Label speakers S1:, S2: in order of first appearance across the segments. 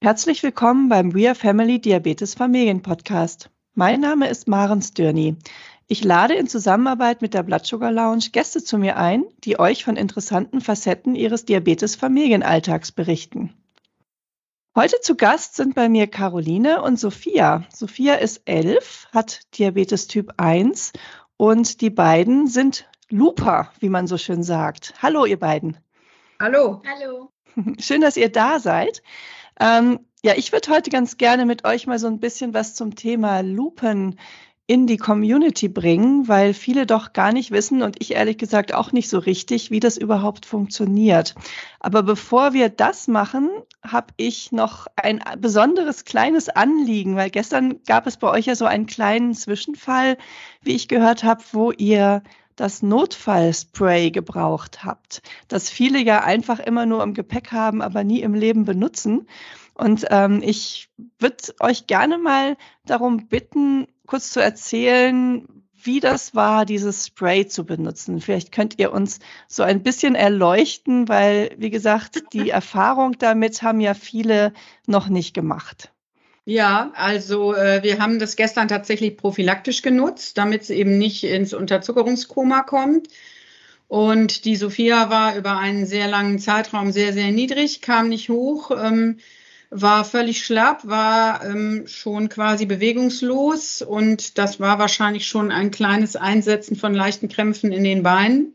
S1: Herzlich willkommen beim We Are Family Diabetes Familien Podcast. Mein Name ist Maren Stürny. Ich lade in Zusammenarbeit mit der Blood Sugar Lounge Gäste zu mir ein, die euch von interessanten Facetten ihres Diabetes-Familienalltags berichten. Heute zu Gast sind bei mir Caroline und Sophia. Sophia ist elf, hat Diabetes Typ 1 und die beiden sind Luper, wie man so schön sagt. Hallo, ihr beiden.
S2: Hallo.
S3: Hallo.
S1: Schön, dass ihr da seid. Ähm, ja, ich würde heute ganz gerne mit euch mal so ein bisschen was zum Thema Lupen in die Community bringen, weil viele doch gar nicht wissen und ich ehrlich gesagt auch nicht so richtig, wie das überhaupt funktioniert. Aber bevor wir das machen, habe ich noch ein besonderes kleines Anliegen, weil gestern gab es bei euch ja so einen kleinen Zwischenfall, wie ich gehört habe, wo ihr das Notfallspray gebraucht habt, das viele ja einfach immer nur im Gepäck haben, aber nie im Leben benutzen. Und ähm, ich würde euch gerne mal darum bitten, kurz zu erzählen, wie das war, dieses Spray zu benutzen. Vielleicht könnt ihr uns so ein bisschen erleuchten, weil, wie gesagt, die Erfahrung damit haben ja viele noch nicht gemacht.
S2: Ja, also äh, wir haben das gestern tatsächlich prophylaktisch genutzt, damit es eben nicht ins Unterzuckerungskoma kommt. Und die Sophia war über einen sehr langen Zeitraum sehr, sehr niedrig, kam nicht hoch, ähm, war völlig schlapp, war ähm, schon quasi bewegungslos und das war wahrscheinlich schon ein kleines Einsetzen von leichten Krämpfen in den Beinen.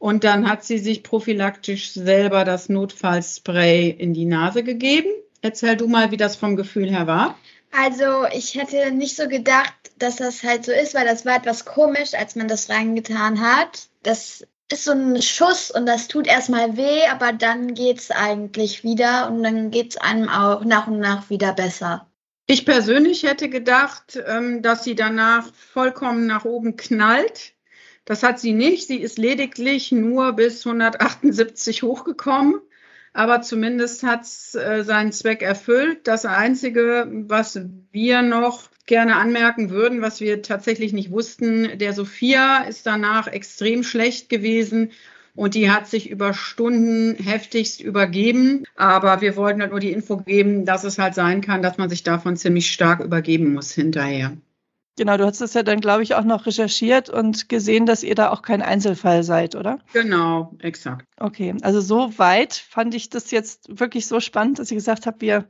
S2: Und dann hat sie sich prophylaktisch selber das Notfallspray in die Nase gegeben Erzähl du mal, wie das vom Gefühl her war.
S3: Also ich hätte nicht so gedacht, dass das halt so ist, weil das war etwas komisch, als man das reingetan hat. Das ist so ein Schuss und das tut erstmal weh, aber dann geht es eigentlich wieder und dann geht es einem auch nach und nach wieder besser.
S2: Ich persönlich hätte gedacht, ähm, dass sie danach vollkommen nach oben knallt. Das hat sie nicht. Sie ist lediglich nur bis 178 hochgekommen aber zumindest hat es äh, seinen Zweck erfüllt. Das Einzige, was wir noch gerne anmerken würden, was wir tatsächlich nicht wussten, der Sophia ist danach extrem schlecht gewesen und die hat sich über Stunden heftigst übergeben. Aber wir wollten halt nur die Info geben, dass es halt sein kann, dass man sich davon ziemlich stark übergeben muss hinterher.
S1: Genau, du hast es ja dann, glaube ich, auch noch recherchiert und gesehen, dass ihr da auch kein Einzelfall seid, oder?
S2: Genau, exakt.
S1: Okay, also so weit fand ich das jetzt wirklich so spannend, dass ich gesagt habe, wir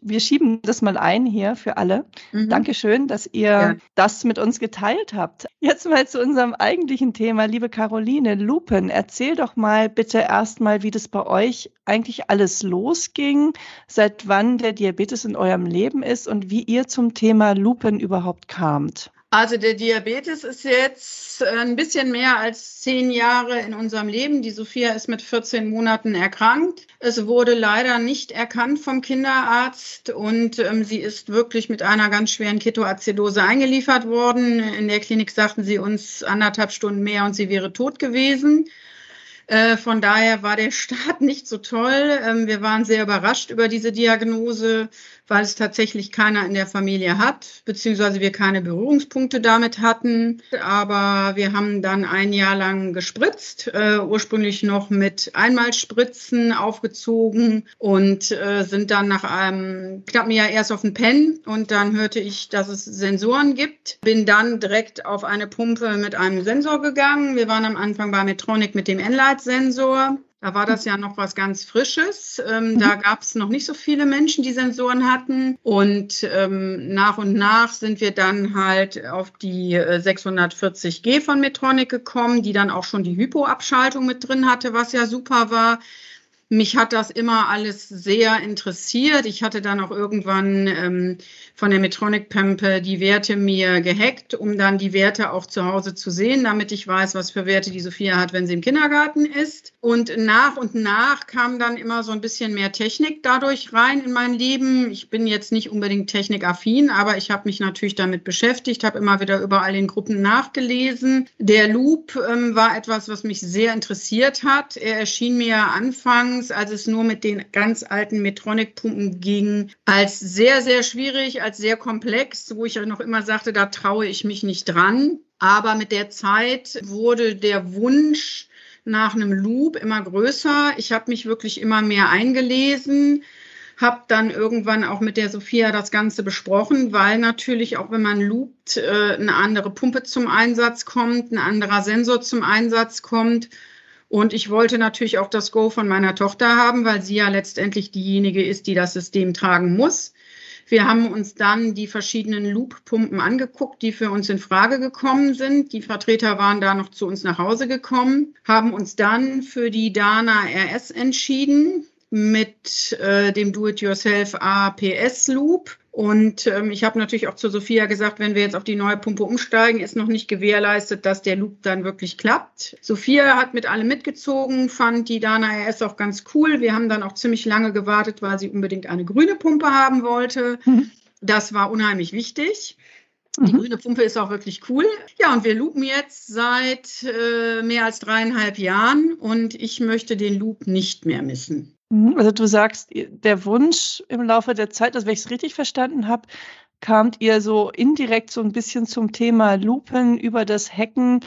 S1: wir schieben das mal ein hier für alle. Mhm. Dankeschön, dass ihr ja. das mit uns geteilt habt. Jetzt mal zu unserem eigentlichen Thema. Liebe Caroline, Lupen, erzähl doch mal bitte erstmal, wie das bei euch eigentlich alles losging, seit wann der Diabetes in eurem Leben ist und wie ihr zum Thema Lupen überhaupt kamt.
S2: Also der Diabetes ist jetzt ein bisschen mehr als zehn Jahre in unserem Leben. Die Sophia ist mit 14 Monaten erkrankt. Es wurde leider nicht erkannt vom Kinderarzt und ähm, sie ist wirklich mit einer ganz schweren Ketoazidose eingeliefert worden. In der Klinik sagten sie uns anderthalb Stunden mehr und sie wäre tot gewesen. Äh, von daher war der Start nicht so toll. Ähm, wir waren sehr überrascht über diese Diagnose weil es tatsächlich keiner in der Familie hat, beziehungsweise wir keine Berührungspunkte damit hatten. Aber wir haben dann ein Jahr lang gespritzt, äh, ursprünglich noch mit Einmalspritzen aufgezogen und äh, sind dann nach einem knappen Jahr erst auf den Pen und dann hörte ich, dass es Sensoren gibt. Bin dann direkt auf eine Pumpe mit einem Sensor gegangen. Wir waren am Anfang bei Metronic mit dem Enlight-Sensor. Da war das ja noch was ganz Frisches. Ähm, mhm. Da gab es noch nicht so viele Menschen, die Sensoren hatten. Und ähm, nach und nach sind wir dann halt auf die äh, 640G von Metronic gekommen, die dann auch schon die Hypoabschaltung mit drin hatte, was ja super war. Mich hat das immer alles sehr interessiert. Ich hatte dann auch irgendwann ähm, von der Metronic-Pampe die Werte mir gehackt, um dann die Werte auch zu Hause zu sehen, damit ich weiß, was für Werte die Sophia hat, wenn sie im Kindergarten ist. Und nach und nach kam dann immer so ein bisschen mehr Technik dadurch rein in mein Leben. Ich bin jetzt nicht unbedingt technikaffin, aber ich habe mich natürlich damit beschäftigt, habe immer wieder überall in Gruppen nachgelesen. Der Loop ähm, war etwas, was mich sehr interessiert hat. Er erschien mir anfangs, als es nur mit den ganz alten Metronic-Pumpen ging, als sehr, sehr schwierig, als sehr komplex, wo ich ja noch immer sagte, da traue ich mich nicht dran. Aber mit der Zeit wurde der Wunsch nach einem Loop immer größer. Ich habe mich wirklich immer mehr eingelesen, habe dann irgendwann auch mit der Sophia das Ganze besprochen, weil natürlich auch wenn man loopt, äh, eine andere Pumpe zum Einsatz kommt, ein anderer Sensor zum Einsatz kommt. Und ich wollte natürlich auch das Go von meiner Tochter haben, weil sie ja letztendlich diejenige ist, die das System tragen muss. Wir haben uns dann die verschiedenen Loop-Pumpen angeguckt, die für uns in Frage gekommen sind. Die Vertreter waren da noch zu uns nach Hause gekommen, haben uns dann für die Dana RS entschieden mit äh, dem Do-it-yourself APS Loop. Und ähm, ich habe natürlich auch zu Sophia gesagt, wenn wir jetzt auf die neue Pumpe umsteigen, ist noch nicht gewährleistet, dass der Loop dann wirklich klappt. Sophia hat mit allem mitgezogen, fand die Dana RS auch ganz cool. Wir haben dann auch ziemlich lange gewartet, weil sie unbedingt eine grüne Pumpe haben wollte. Mhm. Das war unheimlich wichtig. Die mhm. grüne Pumpe ist auch wirklich cool. Ja, und wir loopen jetzt seit äh, mehr als dreieinhalb Jahren und ich möchte den Loop nicht mehr missen.
S1: Mhm, also du sagst, der Wunsch im Laufe der Zeit, also wenn ich es richtig verstanden habe, kamt ihr so indirekt so ein bisschen zum Thema Lupen über das Hacken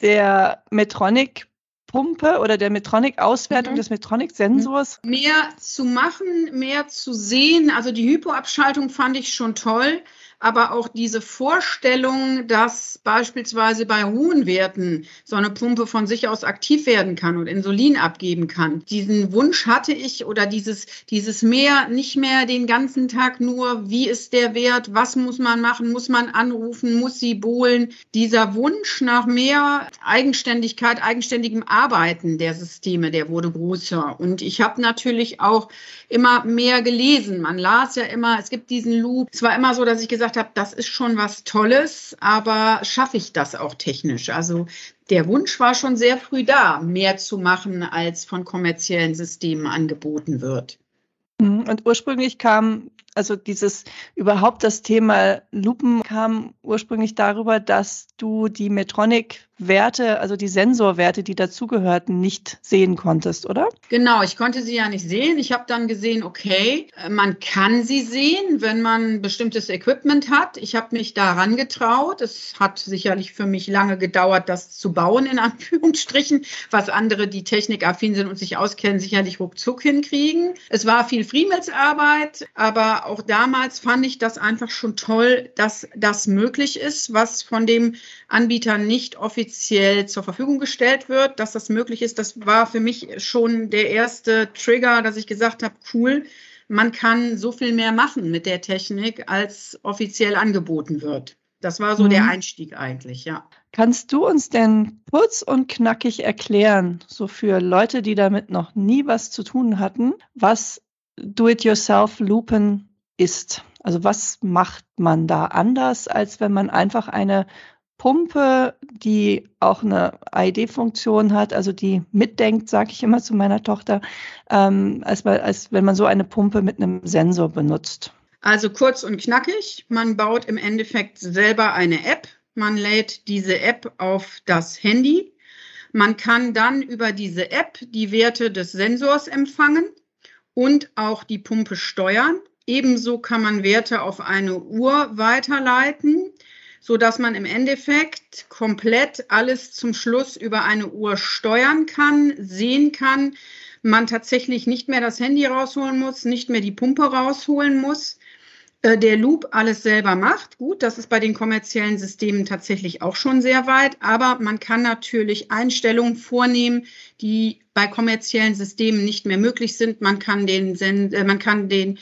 S1: der Metronic-Pumpe oder der Metronic-Auswertung mhm. des Metronic-Sensors?
S2: Mehr zu machen, mehr zu sehen. Also die Hypoabschaltung fand ich schon toll aber auch diese Vorstellung, dass beispielsweise bei hohen Werten so eine Pumpe von sich aus aktiv werden kann und Insulin abgeben kann. Diesen Wunsch hatte ich oder dieses, dieses mehr, nicht mehr den ganzen Tag nur, wie ist der Wert, was muss man machen, muss man anrufen, muss sie bohlen. Dieser Wunsch nach mehr Eigenständigkeit, eigenständigem Arbeiten der Systeme, der wurde größer. Und ich habe natürlich auch immer mehr gelesen. Man las ja immer, es gibt diesen Loop. Es war immer so, dass ich gesagt habe, das ist schon was Tolles, aber schaffe ich das auch technisch? Also der Wunsch war schon sehr früh da, mehr zu machen, als von kommerziellen Systemen angeboten wird.
S1: Mhm. Und ursprünglich kam, also dieses überhaupt das Thema Lupen kam ursprünglich darüber, dass du die Metronic Werte, also die Sensorwerte, die dazugehörten, nicht sehen konntest, oder?
S2: Genau, ich konnte sie ja nicht sehen. Ich habe dann gesehen, okay, man kann sie sehen, wenn man bestimmtes Equipment hat. Ich habe mich daran getraut. Es hat sicherlich für mich lange gedauert, das zu bauen, in Anführungsstrichen, was andere, die technikaffin sind und sich auskennen, sicherlich ruckzuck hinkriegen. Es war viel Friemelsarbeit, aber auch damals fand ich das einfach schon toll, dass das möglich ist, was von dem Anbieter nicht offiziell offiziell zur Verfügung gestellt wird, dass das möglich ist. Das war für mich schon der erste Trigger, dass ich gesagt habe, cool, man kann so viel mehr machen mit der Technik, als offiziell angeboten wird. Das war so mhm. der Einstieg eigentlich, ja.
S1: Kannst du uns denn kurz und knackig erklären, so für Leute, die damit noch nie was zu tun hatten, was Do-it-yourself-Loopen ist? Also was macht man da anders, als wenn man einfach eine Pumpe, die auch eine ID-Funktion hat, also die mitdenkt, sage ich immer zu meiner Tochter, ähm, als, als wenn man so eine Pumpe mit einem Sensor benutzt.
S2: Also kurz und knackig, man baut im Endeffekt selber eine App, man lädt diese App auf das Handy, man kann dann über diese App die Werte des Sensors empfangen und auch die Pumpe steuern. Ebenso kann man Werte auf eine Uhr weiterleiten so dass man im Endeffekt komplett alles zum Schluss über eine Uhr steuern kann, sehen kann, man tatsächlich nicht mehr das Handy rausholen muss, nicht mehr die Pumpe rausholen muss, äh, der Loop alles selber macht. Gut, das ist bei den kommerziellen Systemen tatsächlich auch schon sehr weit, aber man kann natürlich Einstellungen vornehmen, die bei kommerziellen Systemen nicht mehr möglich sind. Man kann den, äh, man kann den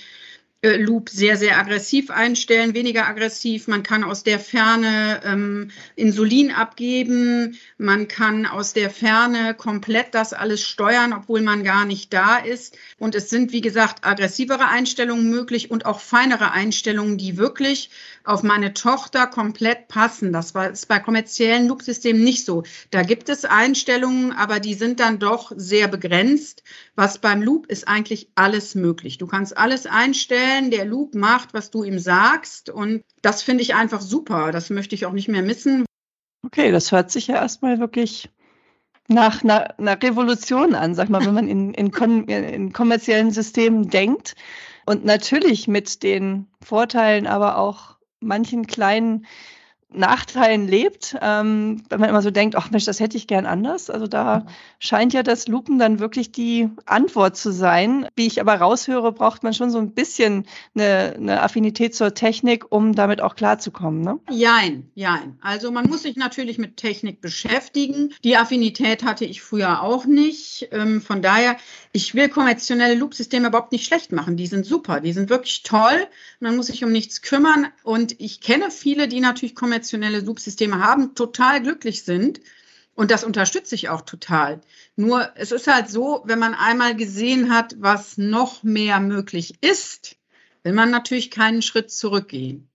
S2: Loop sehr, sehr aggressiv einstellen, weniger aggressiv. Man kann aus der Ferne ähm, Insulin abgeben. Man kann aus der Ferne komplett das alles steuern, obwohl man gar nicht da ist. Und es sind, wie gesagt, aggressivere Einstellungen möglich und auch feinere Einstellungen, die wirklich auf meine Tochter komplett passen. Das war, ist bei kommerziellen Loop-Systemen nicht so. Da gibt es Einstellungen, aber die sind dann doch sehr begrenzt. Was beim Loop ist eigentlich alles möglich. Du kannst alles einstellen. Der Loop macht, was du ihm sagst. Und das finde ich einfach super. Das möchte ich auch nicht mehr missen.
S1: Okay, das hört sich ja erstmal wirklich nach einer, einer Revolution an, sag mal, wenn man in, in, in kommerziellen Systemen denkt. Und natürlich mit den Vorteilen, aber auch manchen kleinen Nachteilen lebt, ähm, wenn man immer so denkt, ach Mensch, das hätte ich gern anders. Also da mhm. scheint ja das Lupen dann wirklich die Antwort zu sein. Wie ich aber raushöre, braucht man schon so ein bisschen eine, eine Affinität zur Technik, um damit auch klarzukommen. Ne?
S2: Jein, jein. Also man muss sich natürlich mit Technik beschäftigen. Die Affinität hatte ich früher auch nicht. Ähm, von daher, ich will konventionelle Loop-Systeme überhaupt nicht schlecht machen. Die sind super, die sind wirklich toll. Man muss sich um nichts kümmern. Und ich kenne viele, die natürlich konventionelle Loop-Systeme haben, total glücklich sind. Und das unterstütze ich auch total. Nur es ist halt so, wenn man einmal gesehen hat, was noch mehr möglich ist, will man natürlich keinen Schritt zurückgehen.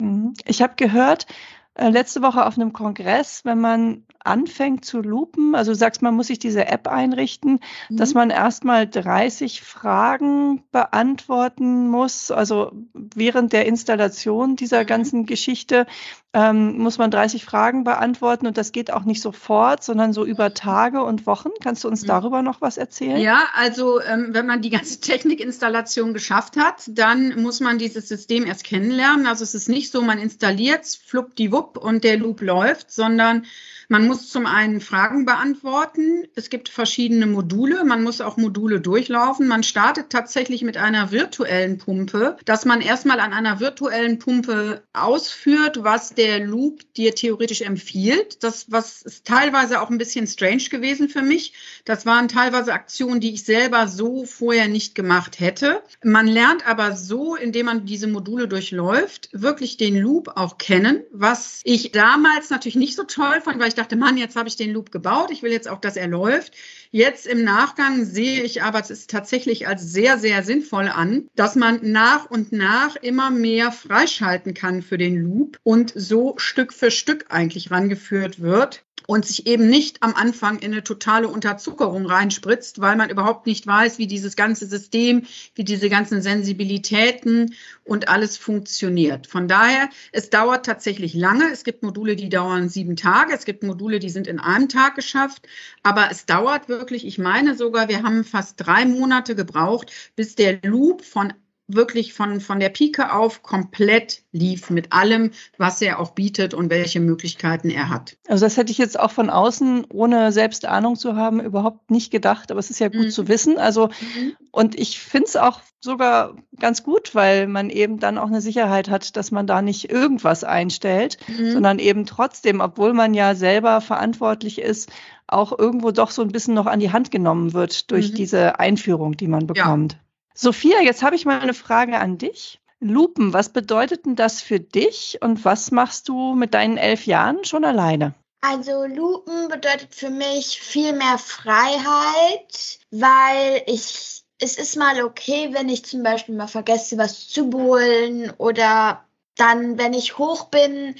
S1: Mhm. Ich habe gehört, äh, letzte Woche auf einem Kongress, wenn man anfängt zu lupen, also du sagst, man muss sich diese App einrichten, mhm. dass man erstmal 30 Fragen beantworten muss. Also während der Installation dieser mhm. ganzen Geschichte ähm, muss man 30 Fragen beantworten und das geht auch nicht sofort, sondern so über Tage und Wochen. Kannst du uns mhm. darüber noch was erzählen?
S2: Ja, also ähm, wenn man die ganze Technikinstallation geschafft hat, dann muss man dieses System erst kennenlernen. Also es ist nicht so, man installiert es, fluppdiwupp und der Loop läuft, sondern man muss zum einen Fragen beantworten. Es gibt verschiedene Module. Man muss auch Module durchlaufen. Man startet tatsächlich mit einer virtuellen Pumpe, dass man erstmal an einer virtuellen Pumpe ausführt, was der Loop dir theoretisch empfiehlt. Das was ist teilweise auch ein bisschen strange gewesen für mich. Das waren teilweise Aktionen, die ich selber so vorher nicht gemacht hätte. Man lernt aber so, indem man diese Module durchläuft, wirklich den Loop auch kennen, was ich damals natürlich nicht so toll fand, weil ich dachte, Mann, jetzt habe ich den Loop gebaut, ich will jetzt auch, dass er läuft. Jetzt im Nachgang sehe ich aber, es ist tatsächlich als sehr, sehr sinnvoll an, dass man nach und nach immer mehr freischalten kann für den Loop und so Stück für Stück eigentlich rangeführt wird und sich eben nicht am Anfang in eine totale Unterzuckerung reinspritzt, weil man überhaupt nicht weiß, wie dieses ganze System, wie diese ganzen Sensibilitäten und alles funktioniert. Von daher, es dauert tatsächlich lange. Es gibt Module, die dauern sieben Tage. Es gibt Module, die sind in einem Tag geschafft. Aber es dauert wirklich, ich meine sogar, wir haben fast drei Monate gebraucht, bis der Loop von wirklich von, von der Pike auf komplett lief mit allem, was er auch bietet und welche Möglichkeiten er hat.
S1: Also das hätte ich jetzt auch von außen, ohne selbst Ahnung zu haben, überhaupt nicht gedacht, aber es ist ja gut mhm. zu wissen. Also, mhm. und ich finde es auch sogar ganz gut, weil man eben dann auch eine Sicherheit hat, dass man da nicht irgendwas einstellt, mhm. sondern eben trotzdem, obwohl man ja selber verantwortlich ist, auch irgendwo doch so ein bisschen noch an die Hand genommen wird durch mhm. diese Einführung, die man bekommt. Ja. Sophia, jetzt habe ich mal eine Frage an dich. Lupen, was bedeutet denn das für dich und was machst du mit deinen elf Jahren schon alleine?
S3: Also Lupen bedeutet für mich viel mehr Freiheit, weil ich, es ist mal okay, wenn ich zum Beispiel mal vergesse, was zu bohlen oder dann, wenn ich hoch bin,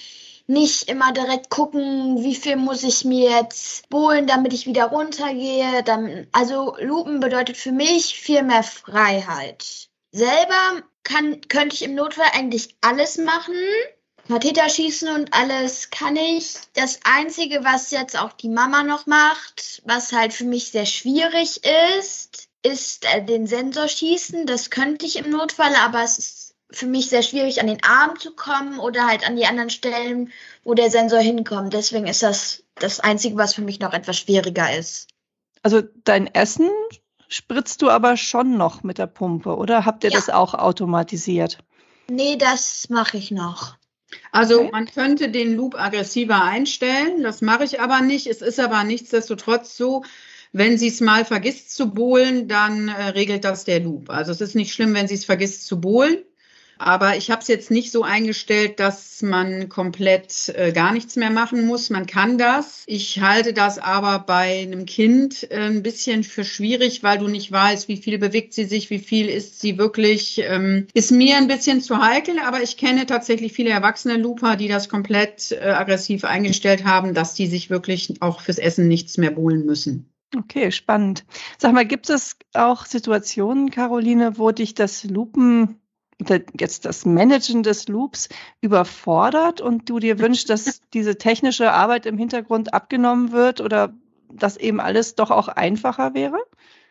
S3: nicht immer direkt gucken, wie viel muss ich mir jetzt bohlen, damit ich wieder runtergehe. Dann, also Lupen bedeutet für mich viel mehr Freiheit. Selber kann, könnte ich im Notfall eigentlich alles machen. Katheter schießen und alles kann ich. Das Einzige, was jetzt auch die Mama noch macht, was halt für mich sehr schwierig ist, ist äh, den Sensor schießen. Das könnte ich im Notfall, aber es ist für mich sehr schwierig, an den Arm zu kommen oder halt an die anderen Stellen, wo der Sensor hinkommt. Deswegen ist das das Einzige, was für mich noch etwas schwieriger ist.
S1: Also dein Essen spritzt du aber schon noch mit der Pumpe, oder habt ihr ja. das auch automatisiert?
S3: Nee, das mache ich noch.
S2: Also okay. man könnte den Loop aggressiver einstellen, das mache ich aber nicht. Es ist aber nichtsdestotrotz so, wenn sie es mal vergisst zu bohlen, dann äh, regelt das der Loop. Also es ist nicht schlimm, wenn sie es vergisst zu bohlen. Aber ich habe es jetzt nicht so eingestellt, dass man komplett äh, gar nichts mehr machen muss. Man kann das. Ich halte das aber bei einem Kind äh, ein bisschen für schwierig, weil du nicht weißt, wie viel bewegt sie sich, wie viel ist sie wirklich. Ähm, ist mir ein bisschen zu heikel, aber ich kenne tatsächlich viele erwachsene Looper, die das komplett äh, aggressiv eingestellt haben, dass die sich wirklich auch fürs Essen nichts mehr holen müssen.
S1: Okay, spannend. Sag mal, gibt es auch Situationen, Caroline, wo dich das Lupen jetzt das Managen des Loops überfordert und du dir wünschst, dass diese technische Arbeit im Hintergrund abgenommen wird oder dass eben alles doch auch einfacher wäre?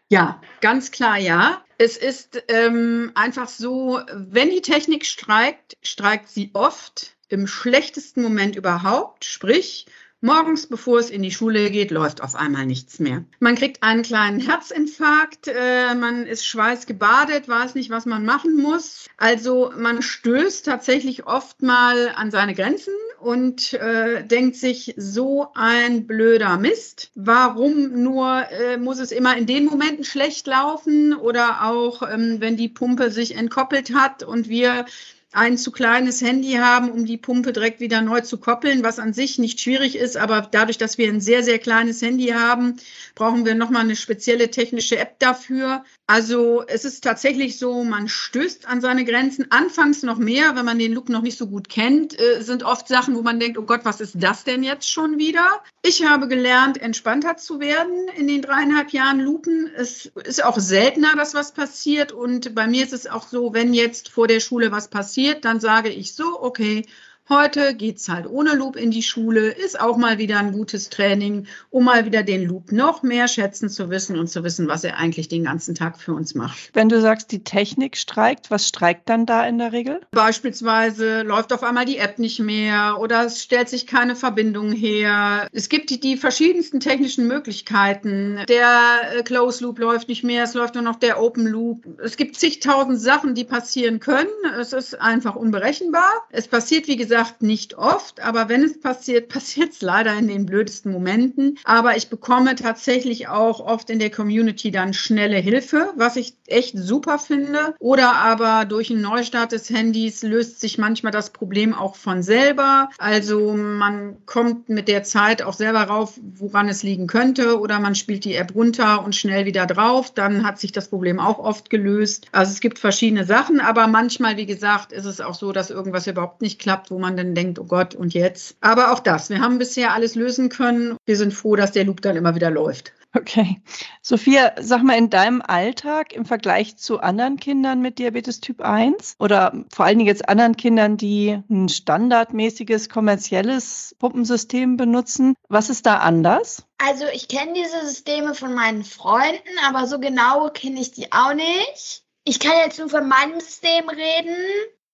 S2: Ja, ganz klar ja. Es ist ähm, einfach so, wenn die Technik streikt, streikt sie oft im schlechtesten Moment überhaupt, sprich Morgens, bevor es in die Schule geht, läuft auf einmal nichts mehr. Man kriegt einen kleinen Herzinfarkt, äh, man ist schweißgebadet, weiß nicht, was man machen muss. Also man stößt tatsächlich oft mal an seine Grenzen und äh, denkt sich, so ein blöder Mist. Warum nur äh, muss es immer in den Momenten schlecht laufen oder auch, ähm, wenn die Pumpe sich entkoppelt hat und wir ein zu kleines Handy haben, um die Pumpe direkt wieder neu zu koppeln, was an sich nicht schwierig ist, aber dadurch, dass wir ein sehr, sehr kleines Handy haben, brauchen wir nochmal eine spezielle technische App dafür. Also es ist tatsächlich so, man stößt an seine Grenzen. Anfangs noch mehr, wenn man den Look noch nicht so gut kennt, äh, sind oft Sachen, wo man denkt, oh Gott, was ist das denn jetzt schon wieder? Ich habe gelernt, entspannter zu werden in den dreieinhalb Jahren Lupen. Es ist auch seltener, dass was passiert. Und bei mir ist es auch so, wenn jetzt vor der Schule was passiert, dann sage ich so, okay, Heute geht's halt ohne Loop in die Schule, ist auch mal wieder ein gutes Training, um mal wieder den Loop noch mehr schätzen zu wissen und zu wissen, was er eigentlich den ganzen Tag für uns macht.
S1: Wenn du sagst, die Technik streikt, was streikt dann da in der Regel?
S2: Beispielsweise läuft auf einmal die App nicht mehr oder es stellt sich keine Verbindung her. Es gibt die, die verschiedensten technischen Möglichkeiten. Der äh, Close Loop läuft nicht mehr, es läuft nur noch der Open Loop. Es gibt zigtausend Sachen, die passieren können. Es ist einfach unberechenbar. Es passiert, wie gesagt, gesagt, nicht oft, aber wenn es passiert, passiert es leider in den blödesten Momenten. Aber ich bekomme tatsächlich auch oft in der Community dann schnelle Hilfe, was ich echt super finde. Oder aber durch einen Neustart des Handys löst sich manchmal das Problem auch von selber. Also man kommt mit der Zeit auch selber rauf, woran es liegen könnte. Oder man spielt die App runter und schnell wieder drauf. Dann hat sich das Problem auch oft gelöst. Also es gibt verschiedene Sachen, aber manchmal, wie gesagt, ist es auch so, dass irgendwas überhaupt nicht klappt, wo man dann denkt, oh Gott, und jetzt? Aber auch das, wir haben bisher alles lösen können. Wir sind froh, dass der Loop dann immer wieder läuft.
S1: Okay. Sophia, sag mal, in deinem Alltag im Vergleich zu anderen Kindern mit Diabetes Typ 1 oder vor allen Dingen jetzt anderen Kindern, die ein standardmäßiges kommerzielles Pumpensystem benutzen, was ist da anders?
S3: Also ich kenne diese Systeme von meinen Freunden, aber so genau kenne ich die auch nicht. Ich kann jetzt nur von meinem System reden.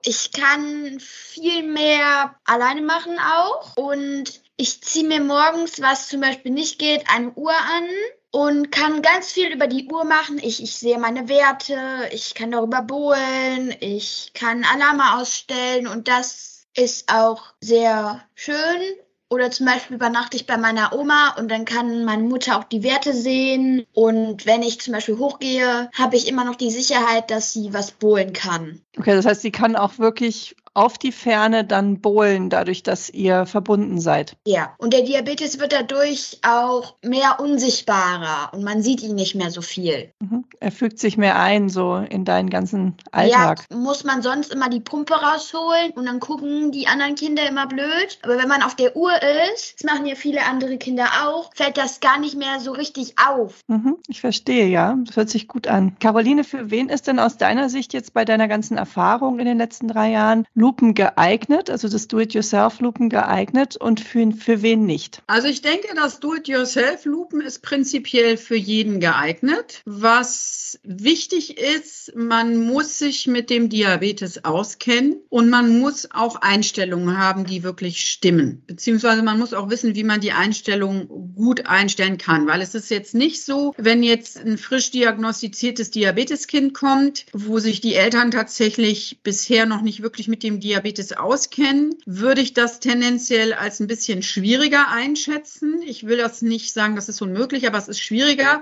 S3: Ich kann viel mehr alleine machen auch und ich ziehe mir morgens, was zum Beispiel nicht geht, eine Uhr an und kann ganz viel über die Uhr machen. Ich, ich sehe meine Werte, ich kann darüber bohlen, ich kann Alarme ausstellen und das ist auch sehr schön oder zum Beispiel übernachte ich bei meiner Oma und dann kann meine Mutter auch die Werte sehen. Und wenn ich zum Beispiel hochgehe, habe ich immer noch die Sicherheit, dass sie was bohlen kann.
S1: Okay, das heißt, sie kann auch wirklich auf die Ferne dann bohlen, dadurch, dass ihr verbunden seid.
S3: Ja, und der Diabetes wird dadurch auch mehr unsichtbarer und man sieht ihn nicht mehr so viel.
S1: Mhm. Er fügt sich mehr ein, so in deinen ganzen Alltag.
S3: Ja, muss man sonst immer die Pumpe rausholen und dann gucken die anderen Kinder immer blöd. Aber wenn man auf der Uhr ist, das machen ja viele andere Kinder auch, fällt das gar nicht mehr so richtig auf.
S1: Mhm, ich verstehe, ja. Das hört sich gut an. Caroline, für wen ist denn aus deiner Sicht jetzt bei deiner ganzen Erfahrung in den letzten drei Jahren Lupen geeignet, also das Do-it-yourself-Lupen geeignet und für, für wen nicht?
S2: Also ich denke, das Do-it-yourself-Lupen ist prinzipiell für jeden geeignet. Was wichtig ist, man muss sich mit dem Diabetes auskennen und man muss auch Einstellungen haben, die wirklich stimmen. Beziehungsweise man muss auch wissen, wie man die Einstellung gut einstellen kann, weil es ist jetzt nicht so, wenn jetzt ein frisch diagnostiziertes Diabeteskind kommt, wo sich die Eltern tatsächlich bisher noch nicht wirklich mit dem Diabetes auskennen, würde ich das tendenziell als ein bisschen schwieriger einschätzen. Ich will das nicht sagen, das ist unmöglich, aber es ist schwieriger,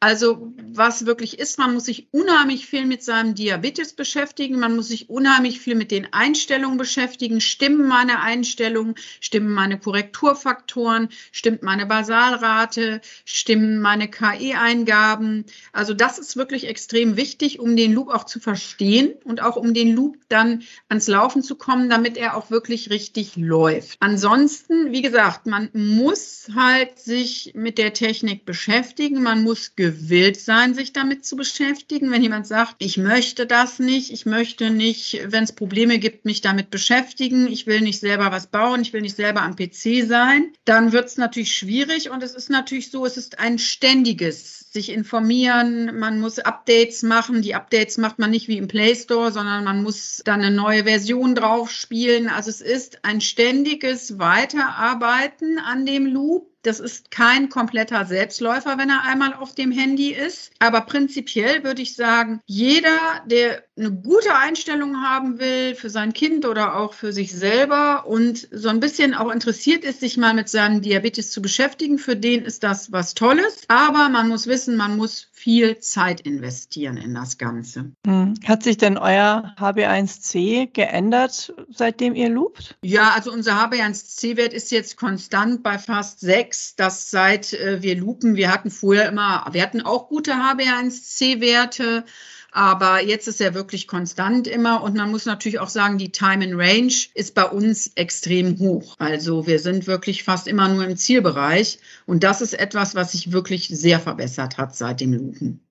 S2: also was wirklich ist, man muss sich unheimlich viel mit seinem Diabetes beschäftigen, man muss sich unheimlich viel mit den Einstellungen beschäftigen. Stimmen meine Einstellungen, stimmen meine Korrekturfaktoren, stimmt meine Basalrate, stimmen meine KE-Eingaben. Also das ist wirklich extrem wichtig, um den Loop auch zu verstehen und auch um den Loop dann ans Laufen zu kommen, damit er auch wirklich richtig läuft. Ansonsten, wie gesagt, man muss halt sich mit der Technik beschäftigen, man muss gewillt sein, sich damit zu beschäftigen. Wenn jemand sagt, ich möchte das nicht, ich möchte nicht, wenn es Probleme gibt, mich damit beschäftigen, ich will nicht selber was bauen, ich will nicht selber am PC sein, dann wird es natürlich schwierig und es ist natürlich so, es ist ein ständiges sich informieren, man muss Updates machen. Die Updates macht man nicht wie im Play Store, sondern man muss dann eine neue Version drauf spielen. Also es ist ein ständiges Weiterarbeiten an dem Loop. Das ist kein kompletter Selbstläufer, wenn er einmal auf dem Handy ist. Aber prinzipiell würde ich sagen, jeder, der eine gute Einstellung haben will für sein Kind oder auch für sich selber und so ein bisschen auch interessiert ist, sich mal mit seinem Diabetes zu beschäftigen, für den ist das was Tolles. Aber man muss wissen, man muss viel Zeit investieren in das Ganze.
S1: Hm. Hat sich denn euer HB1C geändert, seitdem ihr loopt?
S2: Ja, also unser HB1C-Wert ist jetzt konstant bei fast sechs. Das seit äh, wir loopen. Wir hatten vorher immer, wir hatten auch gute HB1C-Werte. Aber jetzt ist er wirklich konstant immer und man muss natürlich auch sagen, die Time in Range ist bei uns extrem hoch. Also wir sind wirklich fast immer nur im Zielbereich und das ist etwas, was sich wirklich sehr verbessert hat seit dem Lupen.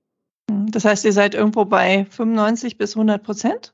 S1: Das heißt, ihr seid irgendwo bei 95 bis 100 Prozent?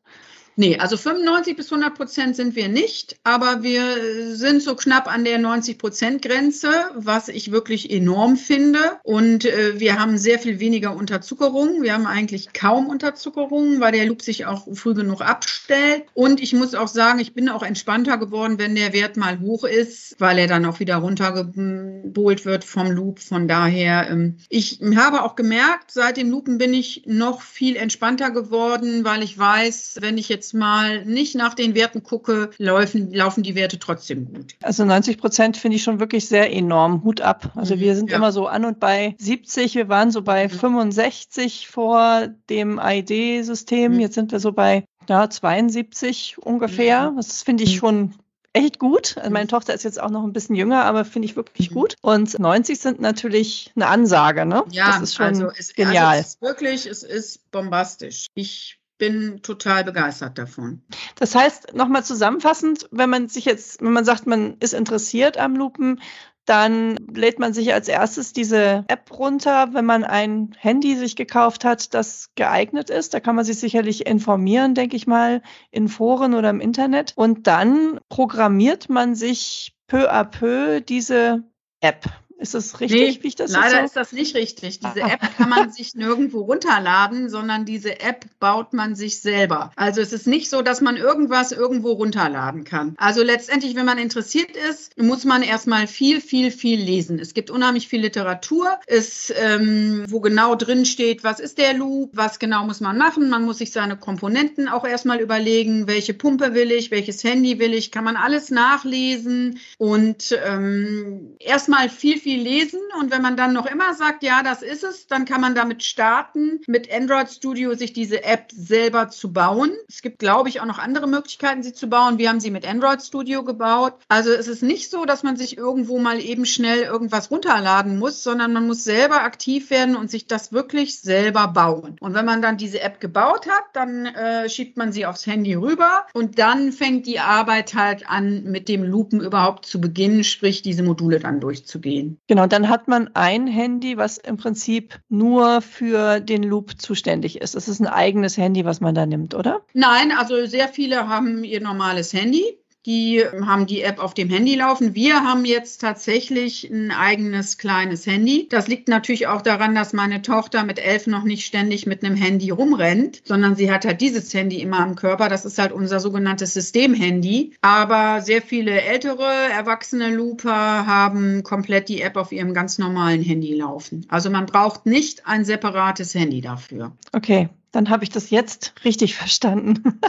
S2: Nee, also 95 bis 100 Prozent sind wir nicht, aber wir sind so knapp an der 90 Prozent Grenze, was ich wirklich enorm finde. Und äh, wir haben sehr viel weniger Unterzuckerung. Wir haben eigentlich kaum Unterzuckerung, weil der Loop sich auch früh genug abstellt. Und ich muss auch sagen, ich bin auch entspannter geworden, wenn der Wert mal hoch ist, weil er dann auch wieder runtergebohlt wird vom Loop. Von daher, ähm, ich habe auch gemerkt, seit dem Loopen bin ich noch viel entspannter geworden, weil ich weiß, wenn ich jetzt jetzt mal nicht nach den Werten gucke, laufen, laufen die Werte trotzdem gut.
S1: Also 90 Prozent finde ich schon wirklich sehr enorm. Hut ab. Also mhm, wir sind ja. immer so an und bei 70. Wir waren so bei mhm. 65 vor dem ID-System. Mhm. Jetzt sind wir so bei ja, 72 ungefähr. Mhm. Das finde ich mhm. schon echt gut. Also meine Tochter ist jetzt auch noch ein bisschen jünger, aber finde ich wirklich gut. Und 90 sind natürlich eine Ansage, ne?
S2: Ja, das ist schon also es, genial. Also es ist wirklich, es ist bombastisch. Ich bin total begeistert davon.
S1: Das heißt, nochmal zusammenfassend, wenn man sich jetzt, wenn man sagt, man ist interessiert am Lupen, dann lädt man sich als erstes diese App runter, wenn man ein Handy sich gekauft hat, das geeignet ist. Da kann man sich sicherlich informieren, denke ich mal, in Foren oder im Internet. Und dann programmiert man sich peu à peu diese App. Ist das richtig,
S2: nee, wie ich das Leider so? ist das nicht richtig. Diese App kann man sich nirgendwo runterladen, sondern diese App baut man sich selber. Also es ist nicht so, dass man irgendwas irgendwo runterladen kann. Also letztendlich, wenn man interessiert ist, muss man erstmal viel, viel, viel lesen. Es gibt unheimlich viel Literatur, ist, ähm, wo genau drin steht, was ist der Loop, was genau muss man machen. Man muss sich seine Komponenten auch erstmal überlegen, welche Pumpe will ich, welches Handy will ich, kann man alles nachlesen und ähm, erstmal viel, viel viel lesen und wenn man dann noch immer sagt, ja, das ist es, dann kann man damit starten, mit Android Studio sich diese App selber zu bauen. Es gibt, glaube ich, auch noch andere Möglichkeiten, sie zu bauen. Wir haben sie mit Android Studio gebaut. Also es ist nicht so, dass man sich irgendwo mal eben schnell irgendwas runterladen muss, sondern man muss selber aktiv werden und sich das wirklich selber bauen. Und wenn man dann diese App gebaut hat, dann äh, schiebt man sie aufs Handy rüber und dann fängt die Arbeit halt an, mit dem Lupen überhaupt zu beginnen, sprich diese Module dann durchzugehen.
S1: Genau, dann hat man ein Handy, was im Prinzip nur für den Loop zuständig ist. Das ist ein eigenes Handy, was man da nimmt, oder?
S2: Nein, also sehr viele haben ihr normales Handy die haben die App auf dem Handy laufen. Wir haben jetzt tatsächlich ein eigenes kleines Handy. Das liegt natürlich auch daran, dass meine Tochter mit elf noch nicht ständig mit einem Handy rumrennt, sondern sie hat halt dieses Handy immer am Körper. Das ist halt unser sogenanntes Systemhandy. Aber sehr viele ältere, erwachsene Looper haben komplett die App auf ihrem ganz normalen Handy laufen. Also man braucht nicht ein separates Handy dafür.
S1: Okay, dann habe ich das jetzt richtig verstanden.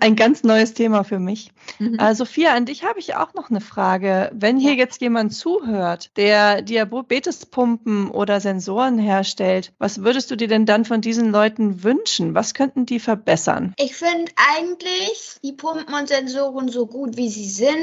S1: Ein ganz neues Thema für mich. Mhm. Äh, Sophia, an dich habe ich auch noch eine Frage. Wenn hier jetzt jemand zuhört, der Diabetespumpen oder Sensoren herstellt, was würdest du dir denn dann von diesen Leuten wünschen? Was könnten die verbessern?
S3: Ich finde eigentlich die Pumpen und Sensoren so gut, wie sie sind.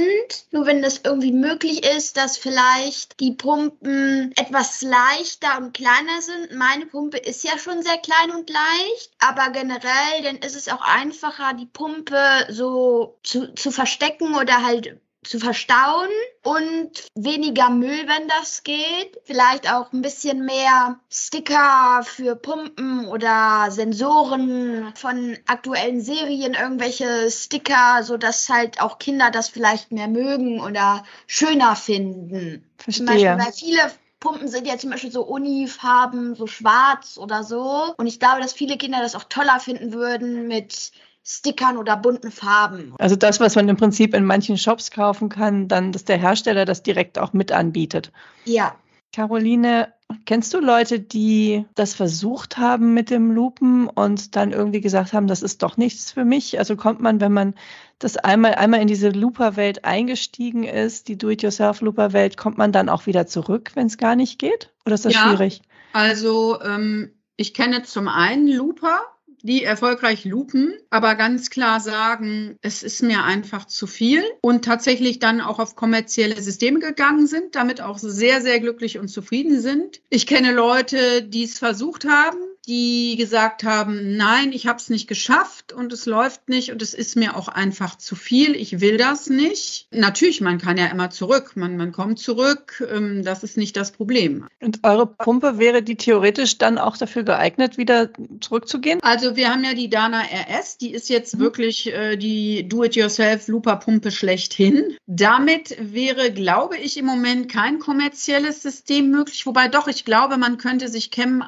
S3: Nur wenn das irgendwie möglich ist, dass vielleicht die Pumpen etwas leichter und kleiner sind. Meine Pumpe ist ja schon sehr klein und leicht leicht, aber generell, dann ist es auch einfacher, die Pumpe so zu, zu verstecken oder halt zu verstauen und weniger Müll, wenn das geht. Vielleicht auch ein bisschen mehr Sticker für Pumpen oder Sensoren von aktuellen Serien, irgendwelche Sticker, sodass halt auch Kinder das vielleicht mehr mögen oder schöner finden.
S1: Verstehe.
S3: Zum Beispiel, weil viele Pumpen sind ja zum Beispiel so Unifarben, so schwarz oder so. Und ich glaube, dass viele Kinder das auch toller finden würden mit Stickern oder bunten Farben.
S1: Also das, was man im Prinzip in manchen Shops kaufen kann, dann, dass der Hersteller das direkt auch mit anbietet.
S3: Ja.
S1: Caroline, kennst du Leute, die das versucht haben mit dem Lupen und dann irgendwie gesagt haben, das ist doch nichts für mich? Also kommt man, wenn man das einmal, einmal in diese Looper-Welt eingestiegen ist, die Do-it-yourself-Looper-Welt, kommt man dann auch wieder zurück, wenn es gar nicht geht? Oder ist das
S2: Ja.
S1: schwierig?
S2: Also ähm, ich kenne zum einen Looper, die erfolgreich lupen, aber ganz klar sagen, es ist mir einfach zu viel und tatsächlich dann auch auf kommerzielle Systeme gegangen sind, damit auch sehr, sehr glücklich und zufrieden sind. Ich kenne Leute, die es versucht haben, die gesagt haben, nein, ich habe es nicht geschafft und es läuft nicht und es ist mir auch einfach zu viel, ich will das nicht. Natürlich, man kann ja immer zurück, man, man kommt zurück, ähm, das ist nicht das Problem.
S1: Und eure Pumpe wäre die theoretisch dann auch dafür geeignet, wieder zurückzugehen?
S2: Also wir haben ja die Dana RS, die ist jetzt
S1: Mhm.
S2: wirklich äh, die Do-it-yourself-Looper-Pumpe schlechthin. Damit wäre, glaube ich, im Moment kein kommerzielles System möglich. Wobei doch, ich glaube, man könnte sich Chem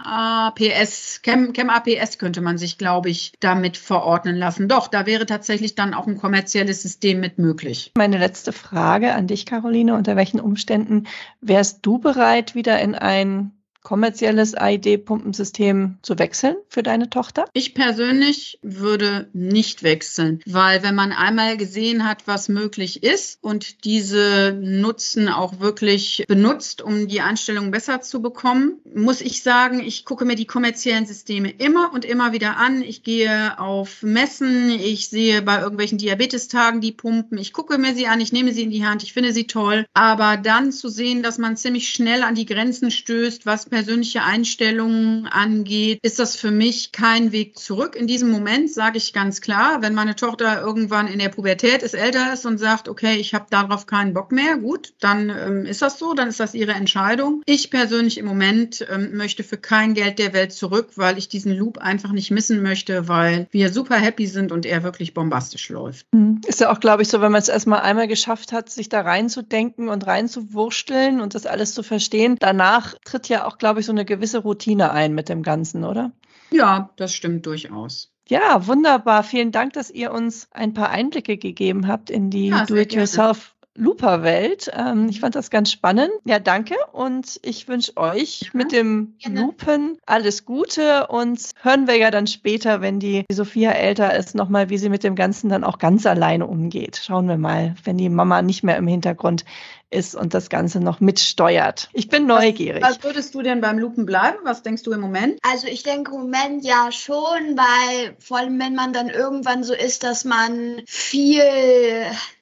S2: APS, Chem, Chem APS könnte man sich, glaube ich, damit verordnen lassen. Doch, da wäre tatsächlich dann auch ein kommerzielles System mit möglich.
S1: Meine letzte Frage an dich, Caroline. Unter welchen Umständen wärst du bereit, wieder in ein kommerzielles AID-Pumpensystem zu wechseln für deine Tochter?
S2: Ich persönlich würde nicht wechseln, weil wenn man einmal gesehen hat, was möglich ist und diese Nutzen auch wirklich benutzt, um die Einstellung besser zu bekommen, muss ich sagen, ich gucke mir die kommerziellen Systeme immer und immer wieder an. Ich gehe auf Messen, ich sehe bei irgendwelchen Diabetestagen die Pumpen, ich gucke mir sie an, ich nehme sie in die Hand, ich finde sie toll, aber dann zu sehen, dass man ziemlich schnell an die Grenzen stößt, was persönliche Einstellungen angeht, ist das für mich kein Weg zurück. In diesem Moment sage ich ganz klar, wenn meine Tochter irgendwann in der Pubertät ist, älter ist und sagt, okay, ich habe darauf keinen Bock mehr, gut, dann ähm, ist das so, dann ist das ihre Entscheidung. Ich persönlich im Moment ähm, möchte für kein Geld der Welt zurück, weil ich diesen Loop einfach nicht missen möchte, weil wir super happy sind und er wirklich bombastisch läuft.
S1: Hm. Ist ja auch, glaube ich, so, wenn man es erstmal einmal geschafft hat, sich da reinzudenken und reinzuwursteln und das alles zu verstehen. Danach tritt ja auch, glaube ich, so eine gewisse Routine ein mit dem Ganzen, oder?
S2: Ja, das stimmt durchaus.
S1: Ja, wunderbar. Vielen Dank, dass ihr uns ein paar Einblicke gegeben habt in die
S2: Ja,
S1: Do-it-yourself. Looper-Welt. Ähm, ich fand das ganz spannend. Ja, danke. Und ich wünsche euch
S2: Ja,
S1: mit dem
S3: gerne.
S1: Loopen alles Gute. Und hören wir ja dann später, wenn die Sophia älter ist, nochmal, wie sie mit dem Ganzen dann auch ganz alleine umgeht. Schauen wir mal, wenn die Mama nicht mehr im Hintergrund ist und das Ganze noch mitsteuert. Ich bin neugierig.
S2: Was würdest du denn beim Lupen bleiben? Was denkst du im Moment?
S3: Also ich denke im Moment ja schon, weil vor allem wenn man dann irgendwann so ist, dass man viel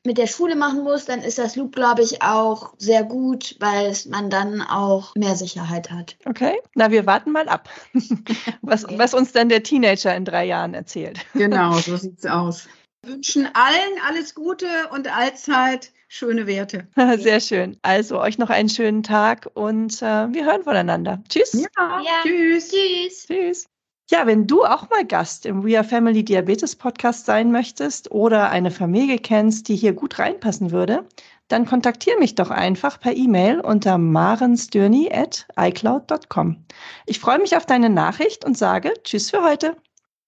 S3: mit der Schule machen muss, dann ist das Loop, glaube ich, auch sehr gut, weil es man dann auch mehr Sicherheit hat.
S1: Okay, na, wir warten mal ab, was,
S3: Okay.
S1: was uns dann der Teenager in drei Jahren erzählt.
S2: Genau, so sieht's aus. Wir wünschen allen alles Gute und allzeit schöne Werte.
S1: Sehr schön. Also euch noch einen schönen Tag und äh, wir hören voneinander. Tschüss.
S2: Ja,
S3: Ja.
S2: tschüss.
S3: Tschüss.
S1: Tschüss. Ja, wenn du auch mal Gast im We Are Family Diabetes Podcast sein möchtest oder eine Familie kennst, die hier gut reinpassen würde, dann kontaktiere mich doch einfach per E-Mail unter marensdürni at icloud.com. Ich freue mich auf deine Nachricht und sage Tschüss für heute.